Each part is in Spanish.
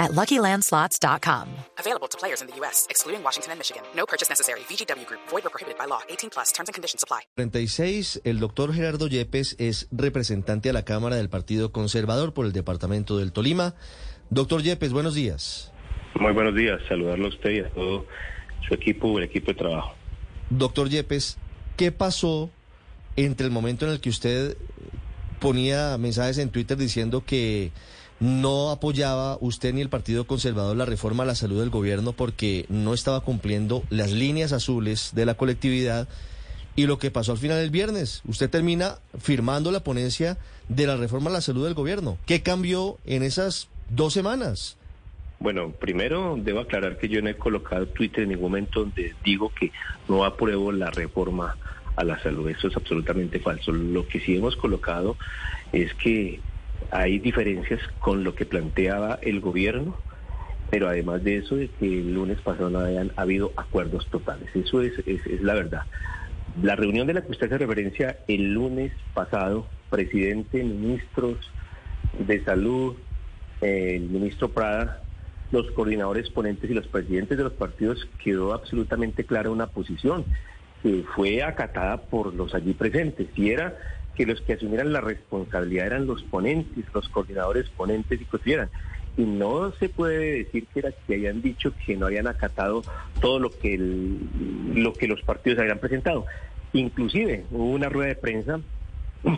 at LuckyLandSlots.com. Available to players in the U.S., excluding Washington and Michigan. No purchase necessary. VGW Group. Void or prohibited by law. 18 plus. Terms and conditions apply. 36, el doctor Gerardo Yepes es representante a la Cámara del Partido Conservador por el Departamento del Tolima. Doctor Yepes, buenos días. Muy buenos días, saludarlo a usted y a todo su equipo, el equipo de trabajo. Doctor Yepes, ¿qué pasó entre el momento en el que usted ponía mensajes en Twitter diciendo que no apoyaba usted ni el Partido Conservador la reforma a la salud del gobierno porque no estaba cumpliendo las líneas azules de la colectividad? Y lo que pasó al final del viernes, usted termina firmando la ponencia de la reforma a la salud del gobierno. ¿Qué cambió en esas dos semanas? Bueno, primero debo aclarar que yo no he colocado Twitter en ningún momento donde digo que no apruebo la reforma a la salud. Eso es absolutamente falso. Lo que sí hemos colocado es que hay diferencias con lo que planteaba el gobierno, pero además de eso, de que el lunes pasado no habían habido acuerdos totales. Eso es, es, es la verdad. La reunión de la que usted hace referencia el lunes pasado, presidente, ministros de salud, el ministro Prada, los coordinadores ponentes y los presidentes de los partidos quedó absolutamente clara una posición que fue acatada por los allí presentes y era que los que asumieran la responsabilidad eran los ponentes, los coordinadores ponentes y que Y no se puede decir que era que hayan dicho que no habían acatado todo lo que lo que los partidos habían presentado. Inclusive hubo una rueda de prensa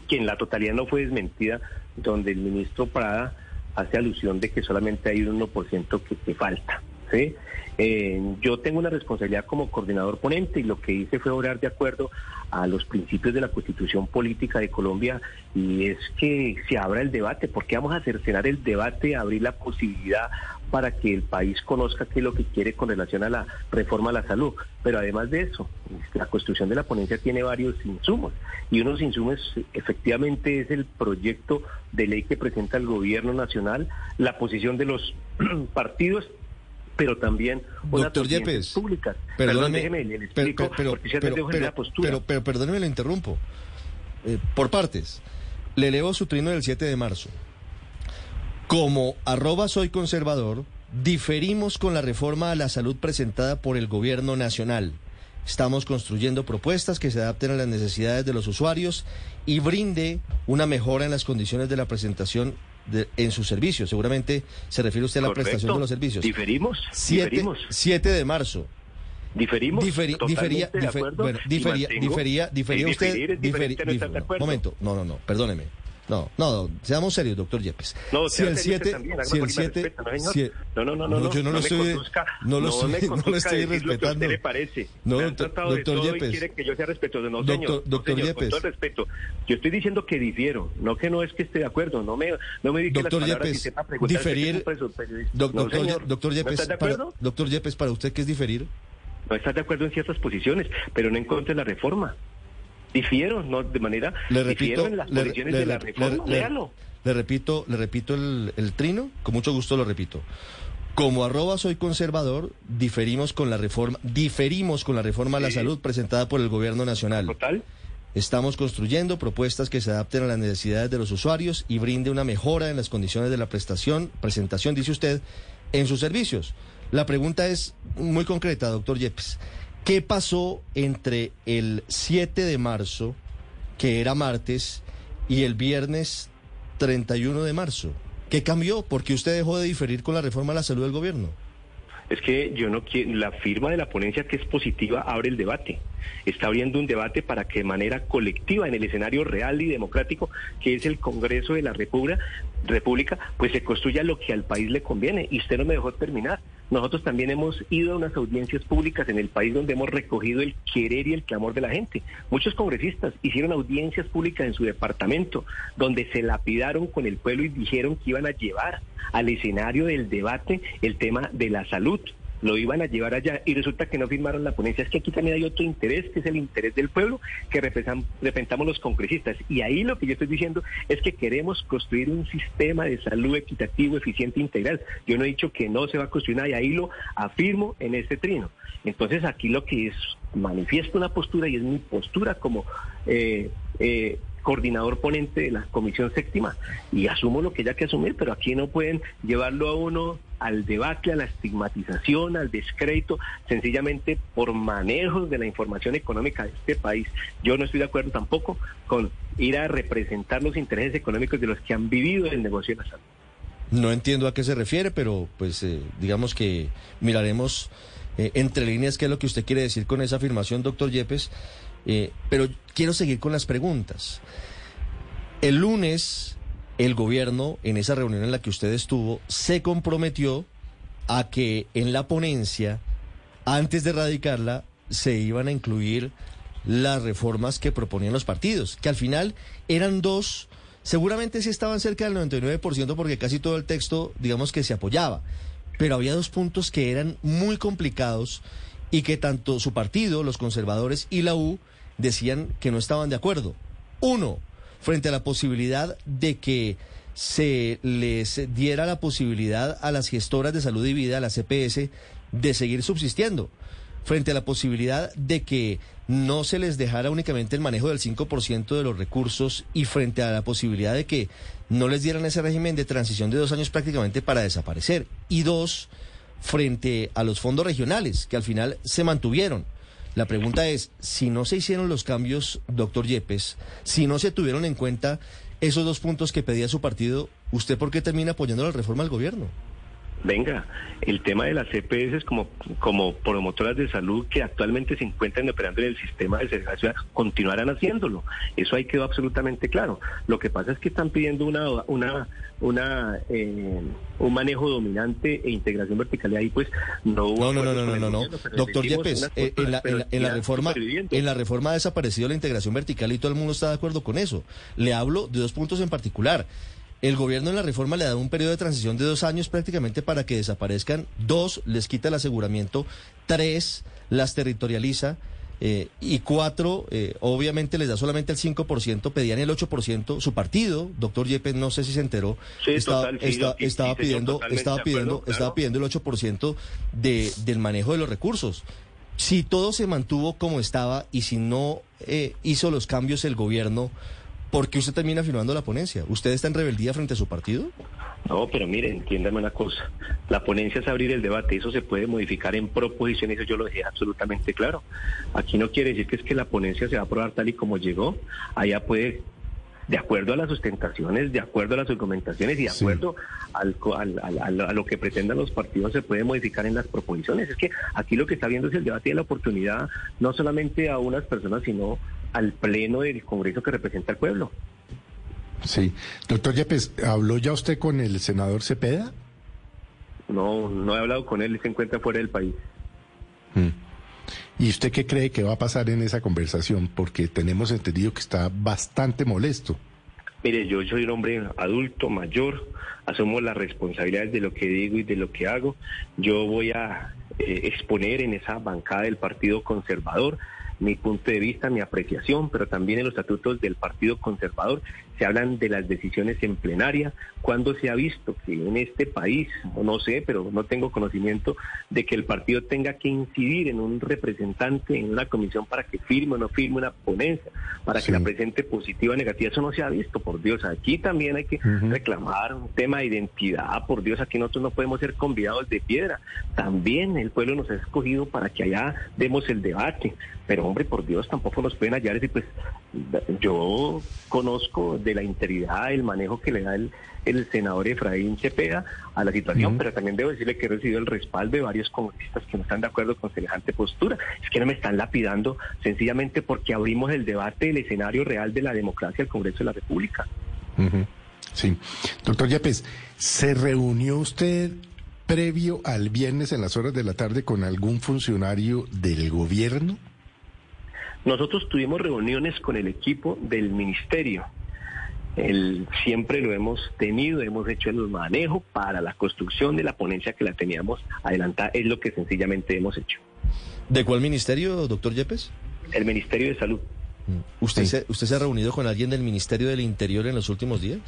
que en la totalidad no fue desmentida, donde el ministro Prada hace alusión de que solamente hay un 1% que, que falta. Eh, yo tengo una responsabilidad como coordinador ponente y lo que hice fue orar de acuerdo a los principios de la Constitución Política de Colombia y es que se abra el debate, porque vamos a cercenar el debate, abrir la posibilidad para que el país conozca qué es lo que quiere con relación a la reforma a la salud. Pero además de eso, la construcción de la ponencia tiene varios insumos y unos insumos efectivamente es el proyecto de ley que presenta el gobierno nacional, la posición de los partidos pero también unas públicas. Perdón, déjeme, le explico, pero, pero, pero, pero, perdóneme, le interrumpo. Eh, por partes. Le leo su trino del 7 de marzo. Como arroba soy conservador, diferimos con la reforma a la salud presentada por el gobierno nacional. Estamos construyendo propuestas que se adapten a las necesidades de los usuarios y brinde una mejora en las condiciones de la presentación en sus servicios. Seguramente se refiere usted a la prestación de los servicios. ¿Diferimos? 7 de marzo. ¿Diferimos? difería, bueno, difería, difería, difería usted. momento, no, no, no, perdóneme. No, no, seamos serios, doctor Yepes. No, si el 7, si el 7, no, no, no, no, yo no, lo estoy, no lo estoy, no lo estoy respetando. le parece? No, doctor Yepes. quiere que yo sea respetuoso, no, señor. Doctor Yepes. Con todo respeto. Yo estoy diciendo que difiero, no que no es que esté de acuerdo, no me, no me doctor Yepes. Diferir, doctor, doctor Yepes, doctor Yepes, para usted qué es diferir? No estás de acuerdo en ciertas posiciones, pero no en contra de la reforma difiero, no de manera le repito, en las le, de la reforma, le, repito, le repito el, el trino, con mucho gusto lo repito. Como arroba soy conservador, diferimos con la reforma, diferimos con la reforma a la salud presentada por el gobierno nacional. Total. Estamos construyendo propuestas que se adapten a las necesidades de los usuarios y brinde una mejora en las condiciones de la prestación, presentación, dice usted, en sus servicios. La pregunta es muy concreta, doctor Yepes. ¿Qué pasó entre el 7 de marzo, que era martes, y el viernes 31 de marzo? ¿Qué cambió? ¿Por qué usted dejó de diferir con la reforma a la salud del gobierno? Es que yo no quiero, la firma de la ponencia que es positiva abre el debate. Está abriendo un debate para que de manera colectiva, en el escenario real y democrático, que es el Congreso de la República, República, pues se construya lo que al país le conviene. Y usted no me dejó terminar. Nosotros también hemos ido a unas audiencias públicas en el país donde hemos recogido el querer y el clamor de la gente. Muchos congresistas hicieron audiencias públicas en su departamento donde se lapidaron con el pueblo y dijeron que iban a llevar al escenario del debate el tema de la salud lo iban a llevar allá y resulta que no firmaron la ponencia. Es que aquí también hay otro interés, que es el interés del pueblo que representamos los congresistas. Y ahí lo que yo estoy diciendo es que queremos construir un sistema de salud equitativo, eficiente e integral. Yo no he dicho que no se va a construir nada y ahí lo afirmo en este trino. Entonces aquí lo que es manifiesto una postura y es mi postura como eh, eh, coordinador ponente de la Comisión Séptima y asumo lo que haya que asumir, pero aquí no pueden llevarlo a uno al debate, a la estigmatización, al descrédito, sencillamente por manejos de la información económica de este país. Yo no estoy de acuerdo tampoco con ir a representar los intereses económicos de los que han vivido el negocio de la salud. No entiendo a qué se refiere, pero pues eh, digamos que miraremos eh, entre líneas qué es lo que usted quiere decir con esa afirmación, doctor Yepes. Eh, pero quiero seguir con las preguntas. El lunes, el gobierno, en esa reunión en la que usted estuvo, se comprometió a que en la ponencia, antes de radicarla, se iban a incluir las reformas que proponían los partidos, que al final eran dos, seguramente sí estaban cerca del 99% porque casi todo el texto, digamos que se apoyaba, pero había dos puntos que eran muy complicados y que tanto su partido, los conservadores y la U decían que no estaban de acuerdo. Uno, frente a la posibilidad de que se les diera la posibilidad a las gestoras de salud y vida, a la CPS, de seguir subsistiendo, frente a la posibilidad de que no se les dejara únicamente el manejo del 5% de los recursos y frente a la posibilidad de que no les dieran ese régimen de transición de dos años prácticamente para desaparecer. Y dos, frente a los fondos regionales, que al final se mantuvieron. La pregunta es, si no se hicieron los cambios, doctor Yepes, si no se tuvieron en cuenta esos dos puntos que pedía su partido, ¿usted por qué termina apoyando la reforma del gobierno? Venga, el tema de las CPS como, como promotoras de salud que actualmente se encuentran operando en el sistema de segregación continuarán haciéndolo. Eso ahí quedó absolutamente claro. Lo que pasa es que están pidiendo una, una, una eh, un manejo dominante e integración vertical y ahí pues no hubo... No, no, no, no, no, no, Doctor Yepes, eh, en, la, en, la, reforma, en la reforma ha desaparecido la integración vertical y todo el mundo está de acuerdo con eso. Le hablo de dos puntos en particular. El gobierno en la reforma le da un periodo de transición de dos años prácticamente para que desaparezcan. Dos, les quita el aseguramiento. Tres, las territorializa. Eh, y cuatro, eh, obviamente les da solamente el 5%, pedían el 8%. Su partido, doctor Yepes, no sé si se enteró, estaba, estaba, pidiendo, estaba pidiendo, estaba pidiendo el 8% de, del manejo de los recursos. Si todo se mantuvo como estaba y si no eh, hizo los cambios el gobierno, ¿por qué usted termina firmando la ponencia? ¿Usted está en rebeldía frente a su partido? No, pero mire, entiéndame una cosa. La ponencia es abrir el debate, eso se puede modificar en proposiciones, eso yo lo dejé absolutamente claro. Aquí no quiere decir que es que la ponencia se va a aprobar tal y como llegó. Allá puede de acuerdo a las sustentaciones, de acuerdo a las argumentaciones y de acuerdo al, a lo que pretendan los partidos, se puede modificar en las proposiciones. Es que aquí lo que está viendo es el debate de la oportunidad, no solamente a unas personas, sino al pleno del Congreso que representa al pueblo. Sí. Doctor Yepes, ¿habló ya usted con el senador Cepeda? No, no he hablado con él, se encuentra fuera del país. Mm. ¿Y usted qué cree que va a pasar en esa conversación? Porque tenemos entendido que está bastante molesto. Mire, yo soy un hombre adulto, mayor, asumo las responsabilidades de lo que digo y de lo que hago. Yo voy a eh, exponer en esa bancada del Partido Conservador mi punto de vista, mi apreciación, pero también en los estatutos del Partido Conservador se hablan de las decisiones en plenaria, cuando se ha visto que en este país, no sé, pero no tengo conocimiento de que el partido tenga que incidir en un representante en una comisión para que firme o no firme una ponencia, para que la presente positiva o negativa, eso no se ha visto, por Dios, aquí también hay que reclamar un tema de identidad, por Dios, aquí nosotros no podemos ser convidados de piedra, también el pueblo nos ha escogido para que allá demos el debate, pero hombre, por Dios, tampoco nos pueden hallar y pues yo conozco de la integridad, el manejo que le da el, senador Efraín Cepeda a la situación, pero también debo decirle que he recibido el respaldo de varios congresistas que no están de acuerdo con semejante postura. Es que no me están lapidando sencillamente porque abrimos el debate del escenario real de la democracia al Congreso de la República. Sí. Doctor Yepes, ¿se reunió usted previo al viernes en las horas de la tarde con algún funcionario del gobierno? Nosotros tuvimos reuniones con el equipo del ministerio El, siempre lo hemos tenido, hemos hecho el manejo para la construcción de la ponencia que la teníamos adelantada, es lo que sencillamente hemos hecho. ¿De cuál ministerio, doctor Yepes? El Ministerio de Salud. Mm. ¿Usted, se, ¿Usted se ha reunido con alguien del Ministerio del Interior en los últimos días?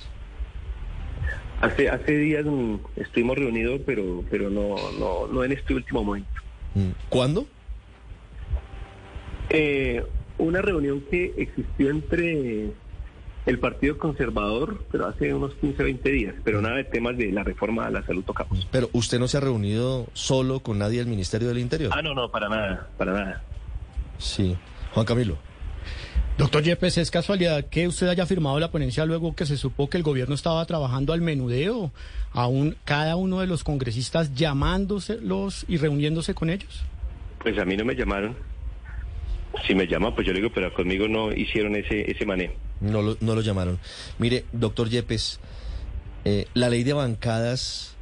Hace, hace días mm, estuvimos reunidos, pero, pero no, no, no en este último momento. Mm. ¿Cuándo? Eh, una reunión que existió entre el Partido Conservador, pero hace unos 15, 20 días, pero nada de temas de la reforma a la salud tocamos. Pero usted no se ha reunido solo con nadie del Ministerio del Interior. Ah, no, no, para nada, para nada. Sí. Juan Camilo. Doctor Yepes, ¿es casualidad que usted haya firmado la ponencia luego que se supo que el gobierno estaba trabajando al menudeo, aún cada uno de los congresistas llamándoselos y reuniéndose con ellos? Pues a mí no me llamaron. Si me llaman, pues yo le digo, pero conmigo no hicieron ese, ese manejo. No lo, no lo llamaron. Mire, doctor Yepes, eh, la ley de bancadas,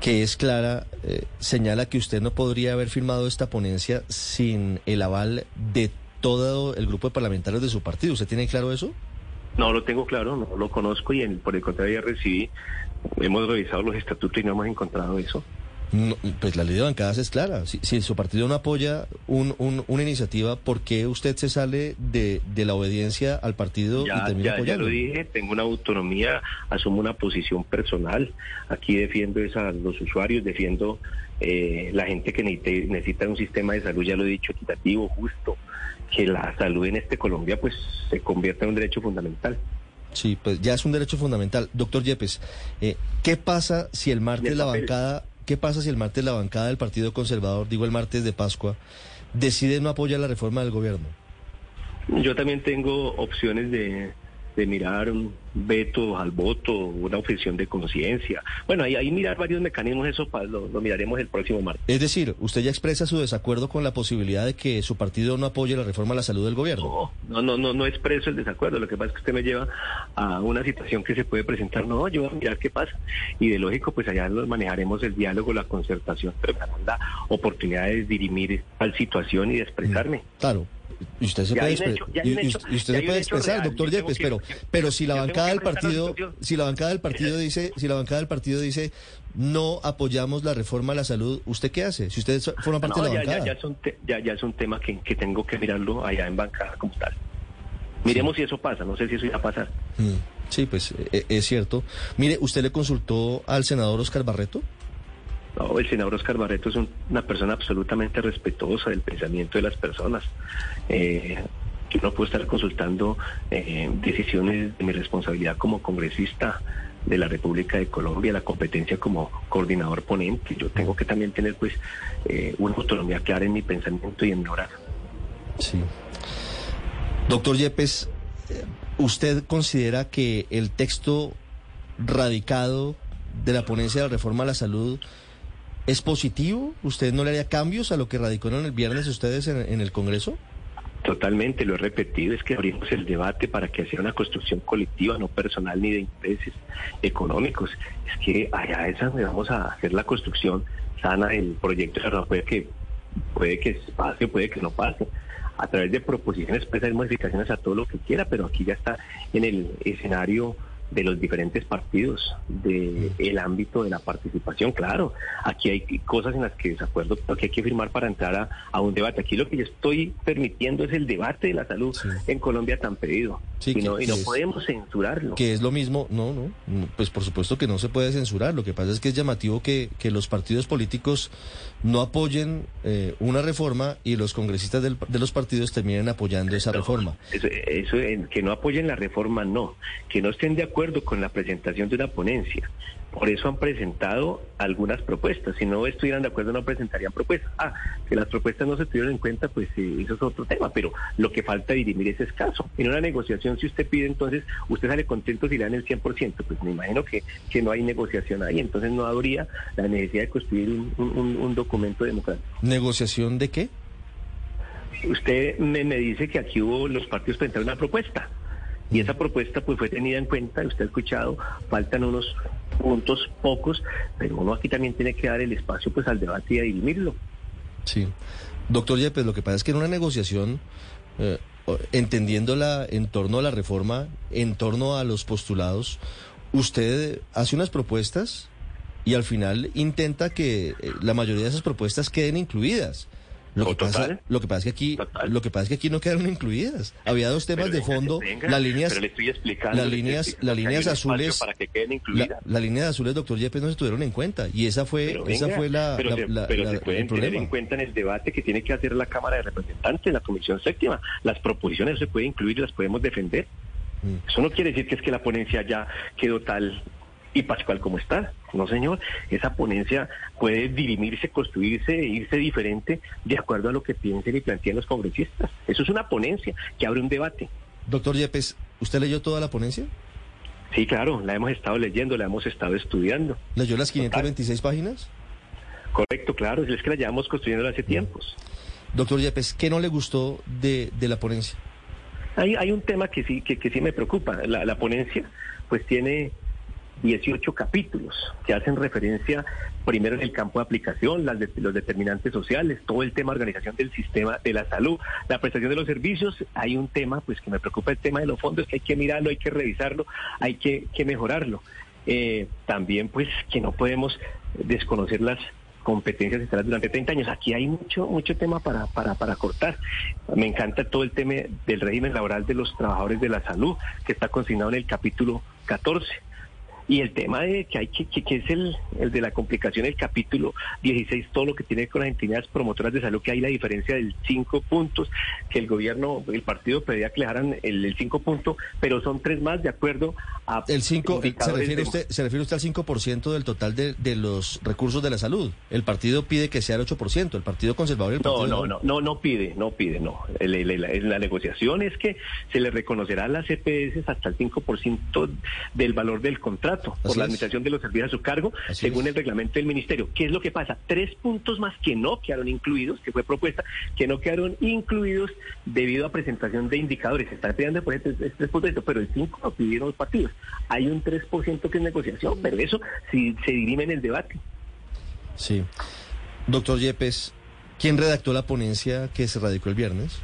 que es clara, eh, señala que usted no podría haber firmado esta ponencia sin el aval de todo el grupo de parlamentarios de su partido. ¿Usted tiene claro eso? No lo tengo claro, no lo conozco y por el contrario ya recibí, hemos revisado los estatutos y no hemos encontrado eso pues la ley de bancadas es clara. Si, su partido no apoya un, una iniciativa, ¿por qué usted se sale de, la obediencia al partido y termina apoyando? Ya lo dije, tengo una autonomía, asumo una posición personal. Aquí defiendo a los usuarios, defiendo eh, la gente que necesita un sistema de salud, ya lo he dicho, equitativo, justo, que la salud en este Colombia pues se convierta en un derecho fundamental. Sí, pues ya es un derecho fundamental. Doctor Yepes, eh, ¿qué pasa si el martes la bancada ¿Qué pasa si el martes la bancada del Partido Conservador, digo el martes de Pascua, decide no apoyar la reforma del gobierno? Yo también tengo opciones de, de mirar un veto al voto, una objeción de conciencia. Bueno, ahí, ahí mirar varios mecanismos, eso lo, lo, miraremos el próximo martes. Es decir, usted ya expresa su desacuerdo con la posibilidad de que su partido no apoye la reforma a la salud del gobierno. No, no, no, no, expreso el desacuerdo. Lo que pasa es que usted me lleva a una situación que se puede presentar. No, yo voy a mirar qué pasa. Y de lógico, pues allá nos manejaremos el diálogo, la concertación, pero la oportunidad de dirimir tal situación y de expresarme. Claro, y usted se puede, expresar, doctor Yepes, pero, pero si la bancada del partido, si la bancada del partido dice, si la bancada del partido dice no apoyamos la reforma a la salud, ¿usted qué hace? Si usted forma parte de la bancada. Ya, ya, es un tema que, tengo que mirarlo allá en bancada como tal. Miremos si eso pasa, no sé si eso irá a pasar. Mm, sí, pues e, e, es cierto. Mire, ¿usted le consultó al senador Oscar Barreto? No, el senador Oscar Barreto es una persona absolutamente respetuosa del pensamiento de las personas. Eh, yo no puedo estar consultando eh, decisiones de mi responsabilidad como congresista de la República de Colombia, la competencia como coordinador ponente. Yo tengo que también tener pues eh, una autonomía clara en mi pensamiento y en mi orar. Sí. Doctor Yepes, ¿usted considera que el texto radicado de la ponencia de la reforma a la salud ¿Es positivo? ¿Usted no le haría cambios a lo que radicaron el viernes ustedes en, el Congreso? Totalmente, lo he repetido, es que abrimos el debate para que sea una construcción colectiva, no personal ni de intereses económicos. Es que allá esa vamos a hacer la construcción sana del proyecto de puede que puede que pase, puede que no pase. A través de proposiciones puede hacer modificaciones a todo lo que quiera, pero aquí ya está en el escenario de los diferentes partidos, del el ámbito de la participación. Claro, aquí hay cosas en las que desacuerdo, porque hay que firmar para entrar a, un debate. Aquí lo que yo estoy permitiendo es el debate de la salud en Colombia tan pedido. y no, y no podemos censurarlo. Que es lo mismo, no, no, pues por supuesto que no se puede censurar. Lo que pasa es que es llamativo que, que los partidos políticos no apoyen eh, una reforma y los congresistas de los partidos terminen apoyando esa reforma. Eso, eso, que no apoyen la reforma, no. Que no estén de acuerdo con la presentación de una ponencia. Por eso han presentado algunas propuestas. Si no estuvieran de acuerdo, no presentarían propuestas. Ah, que las propuestas no se tuvieron en cuenta, pues eh, eso es otro tema. Pero lo que falta dirimir es escaso. En una negociación, si usted pide, entonces usted sale contento si le dan el 100%. Pues me imagino que, que no hay negociación ahí. Entonces no habría la necesidad de construir un, documento democrático. ¿Negociación de qué? Usted me, me dice que aquí hubo los partidos presentaron una propuesta. Y esa propuesta pues fue tenida en cuenta, usted ha escuchado, faltan unos puntos pocos, pero uno aquí también tiene que dar el espacio pues al debate y a dirimirlo. Sí. Doctor Yepes, lo que pasa es que en una negociación, eh, entendiéndola en torno a la reforma, en torno a los postulados, usted hace unas propuestas y al final intenta que eh, la mayoría de esas propuestas queden incluidas. Lo que, pasa, lo que pasa es que aquí, lo que pasa es que aquí no quedaron incluidas. Había dos temas de fondo, las líneas, las líneas, las líneas azules, para que queden incluidas. La, línea de azules, doctor Yepes, no se tuvieron en cuenta y esa fue, esa fue la, pero se, la, pero se pueden tener en cuenta en el debate que tiene que hacer la Cámara de Representantes, la Comisión Séptima. Las proposiciones se pueden incluir y las podemos defender. Mm. Eso no quiere decir que es que la ponencia ya quedó tal y Pascual como está. No, señor, esa ponencia puede dirimirse, construirse, e irse diferente de acuerdo a lo que piensen y planteen los congresistas. Eso es una ponencia que abre un debate. Doctor Yepes, ¿usted leyó toda la ponencia? Sí, claro, la hemos estado leyendo, la hemos estado estudiando. ¿Leyó las 526 páginas? Correcto, claro, es que la llevamos construyendo hace tiempos. Doctor Yepes, ¿qué no le gustó de, la ponencia? Hay, hay un tema que sí, que, que sí me preocupa. La, la ponencia pues tiene 18 capítulos que hacen referencia primero en el campo de aplicación, las los determinantes sociales, todo el tema de organización del sistema de la salud, la prestación de los servicios. Hay un tema pues que me preocupa el tema de los fondos, que hay que mirarlo, hay que revisarlo, hay que, mejorarlo. Eh, también pues que no podemos desconocer las competencias estables durante 30 años. Aquí hay mucho mucho tema para, para, para cortar. Me encanta todo el tema del régimen laboral de los trabajadores de la salud, que está consignado en el capítulo 14 y el tema de que hay que, que, es el, el, de la complicación, el capítulo 16, todo lo que tiene con las entidades promotoras de salud, que hay la diferencia del 5 puntos, que el gobierno, el partido pedía que le dejaran el 5 puntos, pero son tres más de acuerdo a... El 5, ¿se refiere, usted, ¿se refiere usted al 5% del total de, de, los recursos de la salud? El partido pide que sea el 8%, el Partido Conservador y el Partido... No, no, no, no, no pide, no pide, no. la, negociación es que se le reconocerá a las EPS hasta el 5% del valor del contrato por la administración de los servicios a su cargo, según el reglamento del ministerio. ¿Qué es lo que pasa? Tres puntos más que no quedaron incluidos, que fue propuesta, que no quedaron incluidos debido a presentación de indicadores. Se está pidiendo por ejemplo este 3%, pero el 5% lo pidieron los partidos. Hay un 3% que es negociación, pero eso sí se dirime en el debate. Sí. Doctor Yepes, ¿quién redactó la ponencia que se radicó el viernes?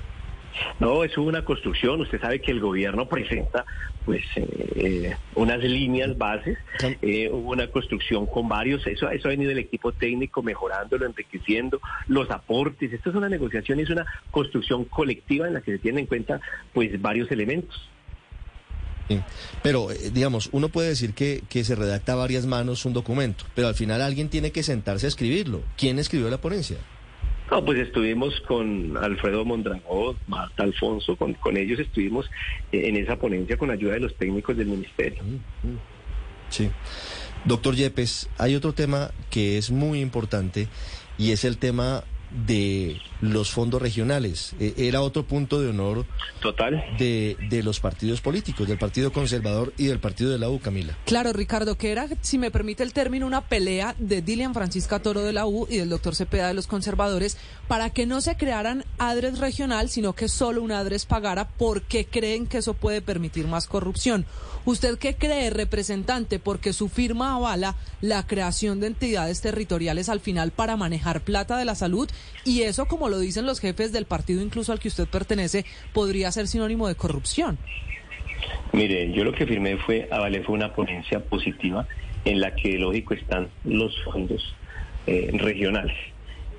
No, es una construcción. Usted sabe que el gobierno presenta pues eh, unas líneas bases, eh, hubo una construcción con varios, eso, eso ha venido el equipo técnico mejorándolo, enriqueciendo los aportes. Esto es una negociación, es una construcción colectiva en la que se tienen en cuenta pues varios elementos. Pero, eh, digamos, uno puede decir que, que se redacta a varias manos un documento, pero al final alguien tiene que sentarse a escribirlo. ¿Quién escribió la ponencia? No, pues estuvimos con Alfredo Mondragón, Marta Alfonso, con, con ellos estuvimos eh, en esa ponencia con ayuda de los técnicos del ministerio. Mm, mm. Sí. Doctor Yepes, hay otro tema que es muy importante y es el tema de los fondos regionales. E, era otro punto de honor total de, de, los partidos políticos, del Partido Conservador y del Partido de la U, Camila. Claro, Ricardo, que era, si me permite el término, una pelea de Dilian Francisca Toro de la U y del doctor Cepeda de los conservadores para que no se crearan adres regional, sino que solo un adres pagara porque creen que eso puede permitir más corrupción. ¿Usted qué cree, representante? Porque su firma avala la creación de entidades territoriales al final para manejar plata de la salud y eso, como lo dicen los jefes del partido, incluso al que usted pertenece, podría ser sinónimo de corrupción. Mire, yo lo que firmé fue, avalé fue una ponencia positiva en la que, lógico, están los fondos eh, regionales.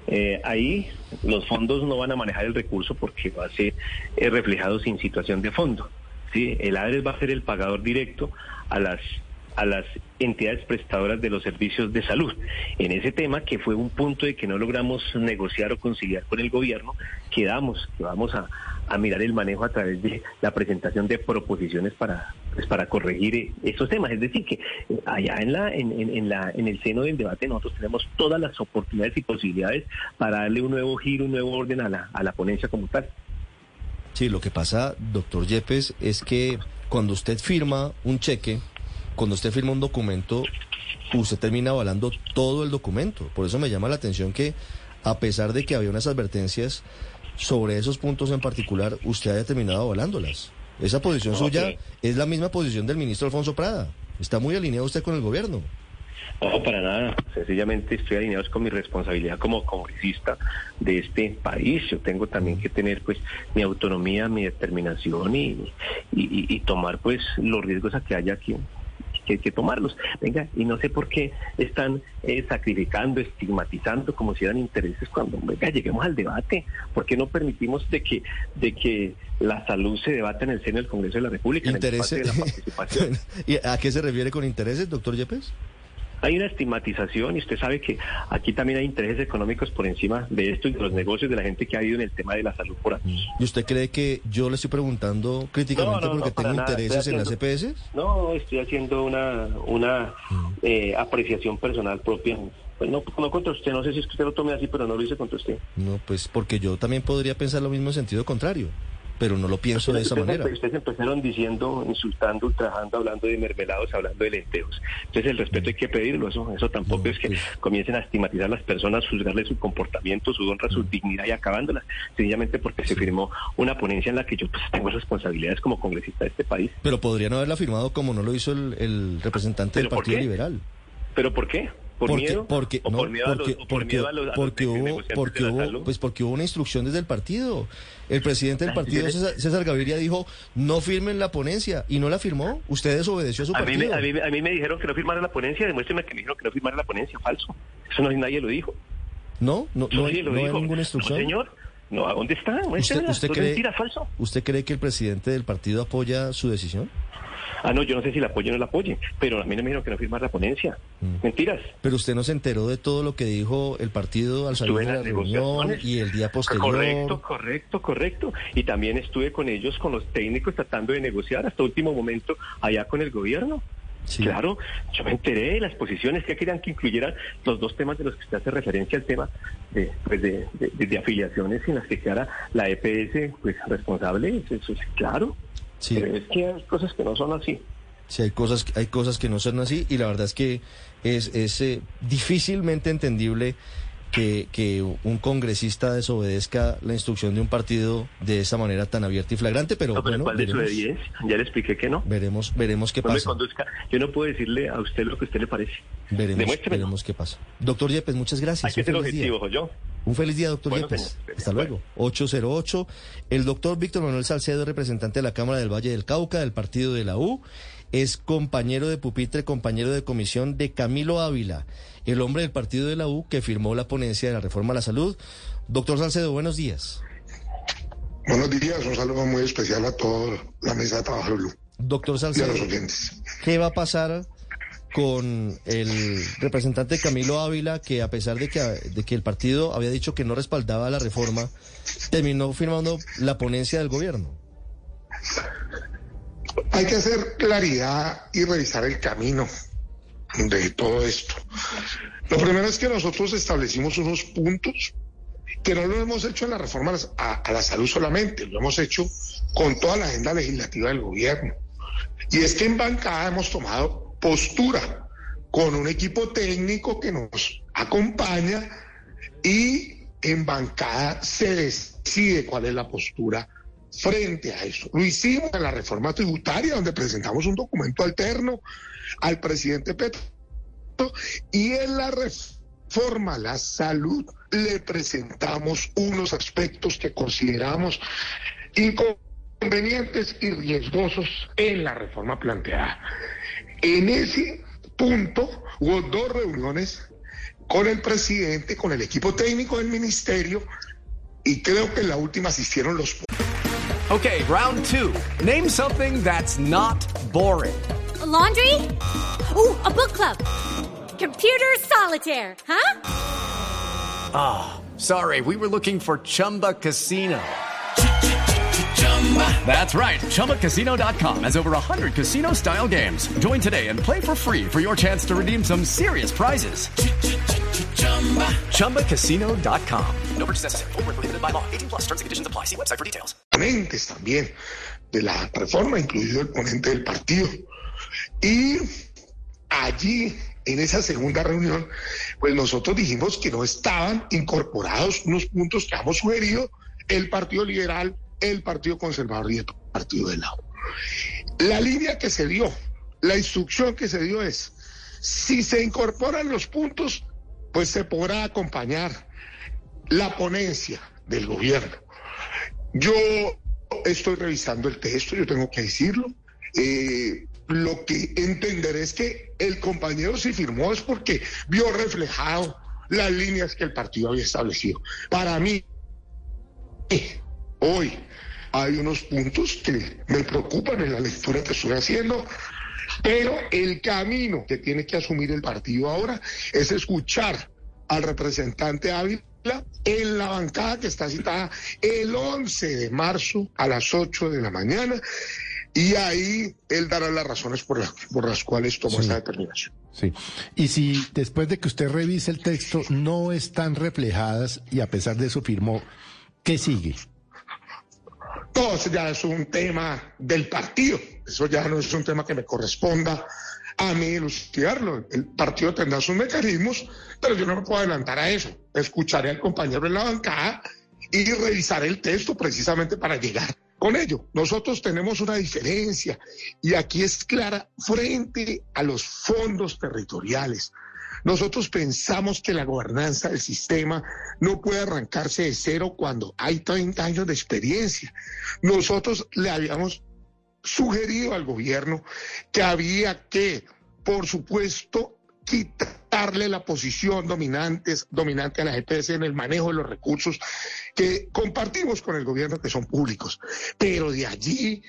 Eh, ahí los fondos no van a manejar el recurso porque va a ser eh, reflejado sin situación de fondo. ¿sí? El ADRES va a ser el pagador directo a las a las entidades prestadoras de los servicios de salud. En ese tema, que fue un punto de que no logramos negociar o conciliar con el gobierno, quedamos que vamos a, mirar el manejo a través de la presentación de proposiciones para, pues, para corregir eh, esos temas. Es decir, que eh, allá en, la, en, en, la, en el seno del debate nosotros tenemos todas las oportunidades y posibilidades para darle un nuevo giro, un nuevo orden a la, a la ponencia como tal. Sí, lo que pasa, doctor Yepes, es que cuando usted firma un cheque, cuando usted firma un documento, usted termina avalando todo el documento. Por eso me llama la atención que, a pesar de que había unas advertencias sobre esos puntos en particular, usted haya terminado avalándolas. Esa posición suya es la misma posición del ministro Alfonso Prada. Está muy alineado usted con el gobierno. No, para nada. Sencillamente estoy alineado con mi responsabilidad como congresista de este país. Yo tengo también que tener pues mi autonomía, mi determinación y, y, y tomar pues los riesgos a que haya aquí que hay que tomarlos. Venga, y no sé por qué están eh, sacrificando, estigmatizando como si eran intereses cuando, venga, lleguemos al debate. ¿Por qué no permitimos de que, de que la salud se debata en el seno del Congreso de la República? ¿Intereses? ¿Y a qué se refiere con intereses, doctor Yepes? Hay una estigmatización y usted sabe que aquí también hay intereses económicos por encima de esto y de los negocios de la gente que ha ido en el tema de la salud por aquí. ¿Y usted cree que yo le estoy preguntando críticamente porque tengo intereses en las EPS? No, estoy haciendo una, una mm. eh, apreciación personal propia. Pues no, no contra usted, no sé si es que usted lo tome así, pero no lo hice contra usted. No, pues porque yo también podría pensar lo mismo en sentido contrario pero no lo pienso de esa manera. Ustedes empezaron diciendo, insultando, ultrajando, hablando de mermelados, hablando de lenteos. Entonces el respeto hay que pedirlo, eso, eso tampoco es que pues. comiencen a estigmatizar a las personas, juzgarle su comportamiento, su honra, su dignidad y acabándolas, sencillamente porque se firmó una ponencia en la que yo pues, tengo responsabilidades como congresista de este país. Pero podrían haberla firmado como no lo hizo el, representante del Partido Liberal. ¿Pero por qué? ¿Por porque, miedo? Porque, no, por miedo porque, a porque, porque hubo, porque hubo, pues porque hubo una instrucción desde el partido. El presidente del partido, César, Gaviria, dijo, no firmen la ponencia, y no la firmó. Usted desobedeció a su partido. A mí, a mí, me dijeron que no firmara la ponencia, demuéstreme que me dijeron que no firmara la ponencia, falso. Eso no nadie lo dijo. ¿No? ¿No, no, hay, ninguna instrucción? señor. No, ¿a dónde está? ¿Usted, usted cree, falso. ¿Usted cree que el presidente del partido apoya su decisión? Ah, no, yo no sé si la apoyo o no la apoye, pero a mí no me dijeron que no firmar la ponencia. Mm. Mentiras. Pero usted no se enteró de todo lo que dijo el partido al salir de la reunión y el día posterior. Correcto, correcto, correcto. Y también estuve con ellos, con los técnicos, tratando de negociar hasta último momento allá con el gobierno. Claro, yo me enteré de las posiciones que querían que incluyeran los dos temas de los que usted hace referencia al tema de, pues de, afiliaciones en las que quedara la EPS pues, responsable. Eso es claro. Sí. es que hay cosas que no son así. Sí, hay cosas, hay cosas que no son así y la verdad es que es, es eh, difícilmente entendible que, que, un congresista desobedezca la instrucción de un partido de esa manera tan abierta y flagrante, pero, bueno, veremos, Ya le expliqué que no. Veremos, veremos qué pasa. Yo no puedo decirle a usted lo que a usted le parece. Veremos, veremos qué pasa. Doctor Yepes, muchas gracias. Hay que ser objetivo, yo. Un feliz día, doctor Yepes. Hasta luego. 808. El doctor Víctor Manuel Salcedo, representante de la Cámara del Valle del Cauca, del partido de la U, es compañero de pupitre, compañero de comisión de Camilo Ávila, el hombre del partido de la U que firmó la ponencia de la reforma a la salud. Doctor Salcedo, buenos días. Buenos días, un saludo muy especial a toda la mesa de trabajo de Doctor Salcedo, los oyentes. ¿qué va a pasar con el representante Camilo Ávila, que a pesar de que, de que el partido había dicho que no respaldaba la reforma, terminó firmando la ponencia del gobierno. Hay que hacer claridad y revisar el camino de todo esto. Lo primero es que nosotros establecimos unos puntos que no lo hemos hecho en la reforma a, a, la salud solamente, lo hemos hecho con toda la agenda legislativa del gobierno. Y es que en bancada hemos tomado postura con un equipo técnico que nos acompaña y en bancada se decide cuál es la postura frente a eso. Lo hicimos en la reforma tributaria, donde presentamos un documento alterno al presidente Petro, y en la reforma la salud le presentamos unos aspectos que consideramos inconvenientes y riesgosos en la reforma planteada. En ese punto hubo dos reuniones con el presidente, con el equipo técnico del ministerio y creo que en la última asistieron los. Okay, round two. Name something that's not boring. laundry? Ooh, a book club. Computer solitaire, huh? Ah, oh, sorry. We were looking for Chumba Casino. That's right. ChumbaCasino.com has over 100 casino style games. Join today and play for free for your chance to redeem some serious prizes. ChumbaCasino.com. No purchase necessary. Forward, prohibited by law. 18 plus terms and conditions apply. See website for details. También de la reforma, incluido el ponente del partido. Y allí, en esa segunda reunión, pues nosotros dijimos que no estaban incorporados unos puntos que hemos sugerido el Partido Liberal el Partido Conservador y el Partido del Lado. La línea que se dio, la instrucción que se dio es Si se incorporan los puntos, pues se podrá acompañar la ponencia del gobierno. Yo estoy revisando el texto, yo tengo que decirlo. Eh, lo que entenderé es que el compañero si firmó es porque vio reflejado las líneas que el partido había establecido. Para mí, hoy hay unos puntos que me preocupan en la lectura que estoy haciendo, pero el camino que tiene que asumir el partido ahora es escuchar al representante Ávila en la bancada que está citada el 11 de marzo a las 8 de la mañana y ahí él dará las razones por las, por las cuales tomó esa determinación. Sí. Y si después de que usted revise el texto no están reflejadas y a pesar de eso firmó, ¿qué sigue? Todo eso ya es un tema del partido. Eso ya no es un tema que me corresponda a mí elucidarlo. El partido tendrá sus mecanismos, pero yo no me puedo adelantar a eso. Escucharé al compañero en la bancada y revisaré el texto precisamente para llegar con ello. Nosotros tenemos una diferencia y aquí es clara frente a los fondos territoriales. Nosotros pensamos que la gobernanza del sistema no puede arrancarse de cero cuando hay 30 años de experiencia. Nosotros le habíamos sugerido al gobierno que había que, por supuesto, quitarle la posición dominante, dominante a la EPS en el manejo de los recursos que compartimos con el gobierno, que son públicos. Pero de allí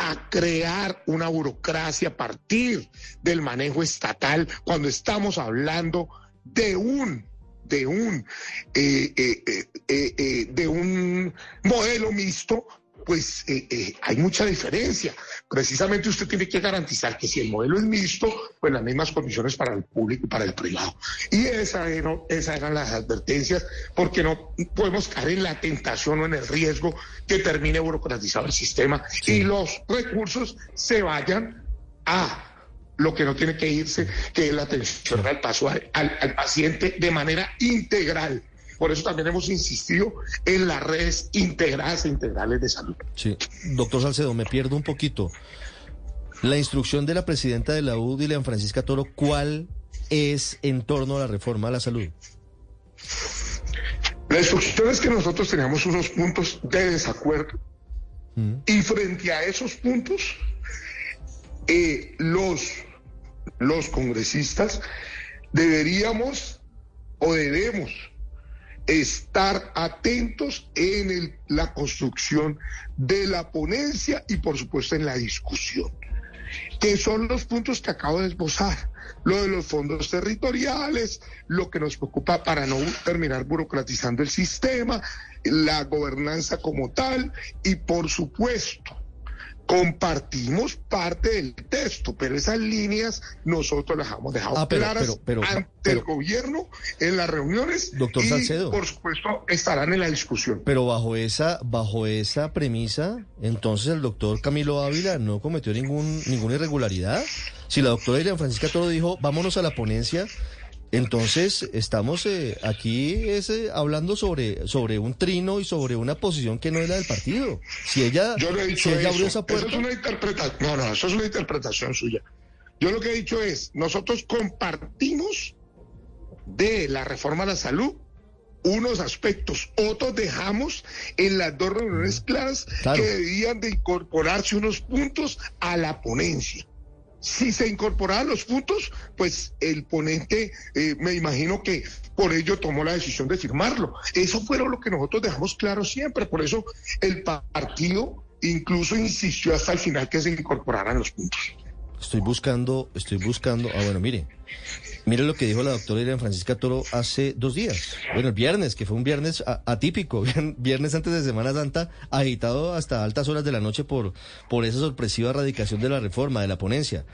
a crear una burocracia a partir del manejo estatal cuando estamos hablando de un de un eh, eh, eh, de un modelo mixto pues eh, eh, hay mucha diferencia. Precisamente usted tiene que garantizar que si el modelo es mixto, pues las mismas condiciones para el público y para el privado. Y esa esas eran las advertencias, porque no podemos caer en la tentación o en el riesgo que termine burocratizado el sistema y los recursos se vayan a lo que no tiene que irse, que es la atención al paso al paciente de manera integral por eso también hemos insistido en las redes integradas e integrales de salud. Sí, doctor Salcedo, me pierdo un poquito. La instrucción de la presidenta de la U, Dilian Francisca Toro, ¿cuál es en torno a la reforma a la salud? La instrucción es que nosotros teníamos unos puntos de desacuerdo mm. y frente a esos puntos, eh, los, los congresistas deberíamos o debemos estar atentos en la construcción de la ponencia y por supuesto en la discusión, que son los puntos que acabo de esbozar, lo de los fondos territoriales, lo que nos preocupa para no terminar burocratizando el sistema, la gobernanza como tal y por supuesto compartimos parte del texto, pero esas líneas nosotros las hemos dejado ah, claras ante el gobierno en las reuniones doctor y Salcedo, por supuesto estarán en la discusión. Pero bajo esa bajo esa premisa, entonces el doctor Camilo Ávila no cometió ningún ninguna irregularidad. Si la doctora Irene Francisca Toro dijo, vámonos a la ponencia, entonces, estamos eh, aquí es, eh, hablando sobre, sobre un trino y sobre una posición que no es la del partido. Si ella, Yo le he dicho eso. esa puerta... es una interpretación. No, no, eso es una interpretación suya. Yo lo que he dicho es, nosotros compartimos de la reforma a la salud unos aspectos, otros dejamos en las dos reuniones claras que debían de incorporarse unos puntos a la ponencia. Si se incorporaban los puntos, pues el ponente, eh, me imagino que por ello tomó la decisión de firmarlo. Eso fue lo que nosotros dejamos claro siempre. Por eso el partido incluso insistió hasta el final que se incorporaran los puntos. Estoy buscando, estoy buscando. Ah, bueno, mire. Mire lo que dijo la doctora Irene Francisca Toro hace dos días. Bueno, el viernes, que fue un viernes atípico, viernes antes de Semana Santa, agitado hasta altas horas de la noche por, por esa sorpresiva erradicación de la reforma, de la ponencia.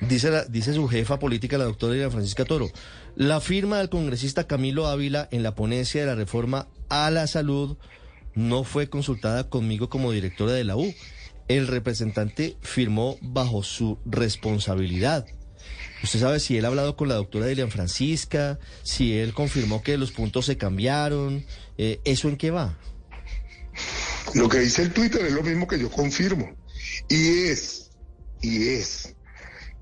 Dice, dice su jefa política, la doctora Irene Francisca Toro, la firma del congresista Camilo Ávila en la ponencia de la reforma a la salud no fue consultada conmigo como directora de la U el representante firmó bajo su responsabilidad. ¿Usted sabe si él ha hablado con la doctora Dilian Francisca? Si él confirmó que los puntos se cambiaron. Eh, ¿Eso en qué va? Lo que dice el Twitter es lo mismo que yo confirmo. Y es, y es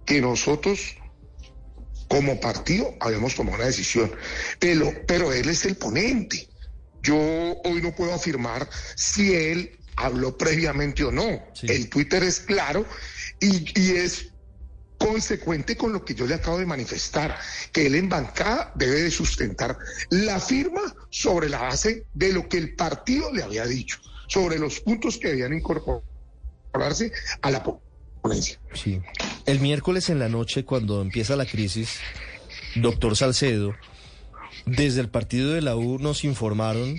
que nosotros como partido habíamos tomado una decisión, pero, pero él es el ponente. Yo hoy no puedo afirmar si él habló previamente o no. El Twitter es claro y, y es consecuente con lo que yo le acabo de manifestar, que él en bancada debe de sustentar la firma sobre la base de lo que el partido le había dicho, sobre los puntos que debían incorporarse a la ponencia. Sí. El miércoles en la noche, cuando empieza la crisis, doctor Salcedo, desde el partido de la U nos informaron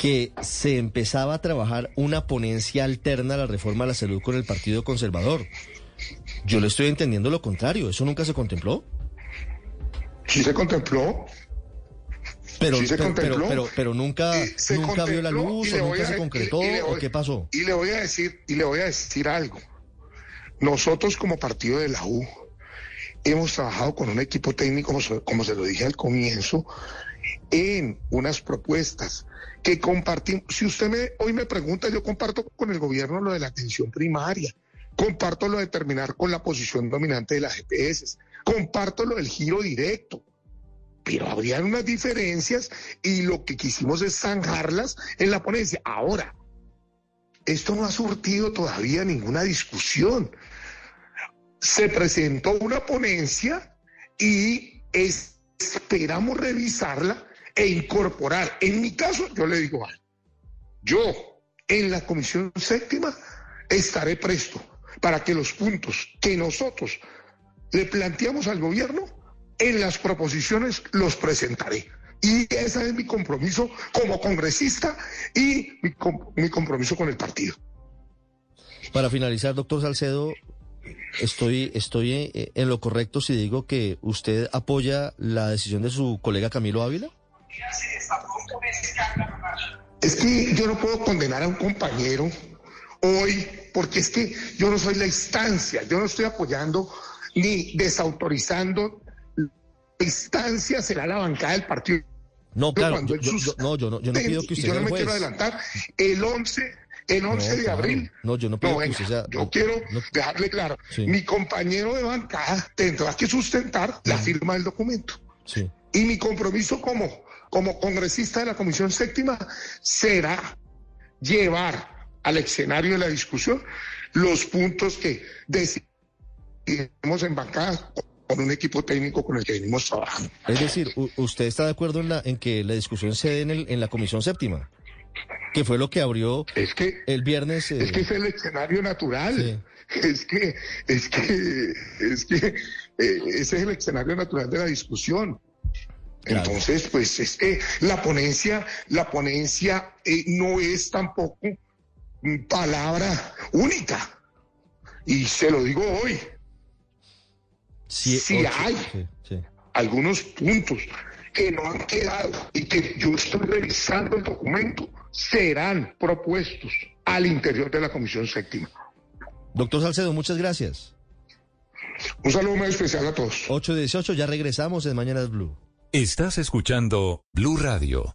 que se empezaba a trabajar una ponencia alterna a la reforma a la salud con el Partido Conservador. Yo le estoy entendiendo lo contrario. ¿Eso nunca se contempló? Sí se contempló. Pero, pero, pero, nunca, nunca vio la luz o nunca se concretó o qué pasó. Y le voy a decir, y le voy a decir algo. Nosotros como partido de la U hemos trabajado con un equipo técnico, como se lo dije al comienzo, en unas propuestas que compartimos. Si usted me, hoy me pregunta, yo comparto con el gobierno lo de la atención primaria. Comparto lo de terminar con la posición dominante de las GPS. Comparto lo del giro directo. Pero habrían unas diferencias y lo que quisimos es zanjarlas en la ponencia. Ahora, esto no ha surtido todavía ninguna discusión. Se presentó una ponencia y esperamos revisarla e incorporar. En mi caso, yo le digo algo. Yo, en la comisión séptima, estaré presto para que los puntos que nosotros le planteamos al gobierno, en las proposiciones los presentaré. Y ese es mi compromiso como congresista y mi, compromiso con el partido. Para finalizar, doctor Salcedo, estoy, estoy eh, en lo correcto si digo que usted apoya la decisión de su colega Camilo Ávila. Es que yo no puedo condenar a un compañero hoy, porque es que yo no soy la instancia, yo no estoy apoyando ni desautorizando. La instancia será la bancada del partido. No, claro, yo, no, yo no, yo no pido que usted Yo no me quiero adelantar. El 11, el 11 de abril. No, yo no que usted sea. Yo quiero dejarle claro. Mi compañero de bancada tendrá que sustentar la firma del documento. Sí. Y mi compromiso como, como congresista de la Comisión Séptima será llevar al escenario de la discusión los puntos que decidimos en bancada con un equipo técnico con el que venimos trabajando. Es decir, ¿usted está de acuerdo en, la, en que la discusión se dé en, el, en la Comisión Séptima? Que fue lo que abrió es que, el viernes. Es que es el escenario natural. Es que, es que, es que eh, ese es el escenario natural de la discusión. Entonces, pues es que la ponencia, la ponencia eh, no es tampoco palabra única. Y se lo digo hoy. si hay algunos puntos que no han quedado y que yo estoy revisando el documento, serán propuestos al interior de la Comisión Séptima. Doctor Salcedo, muchas gracias. Un saludo muy especial a todos. 818, ya regresamos en Mañanas Blue. Estás escuchando Blue Radio.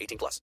18 plus.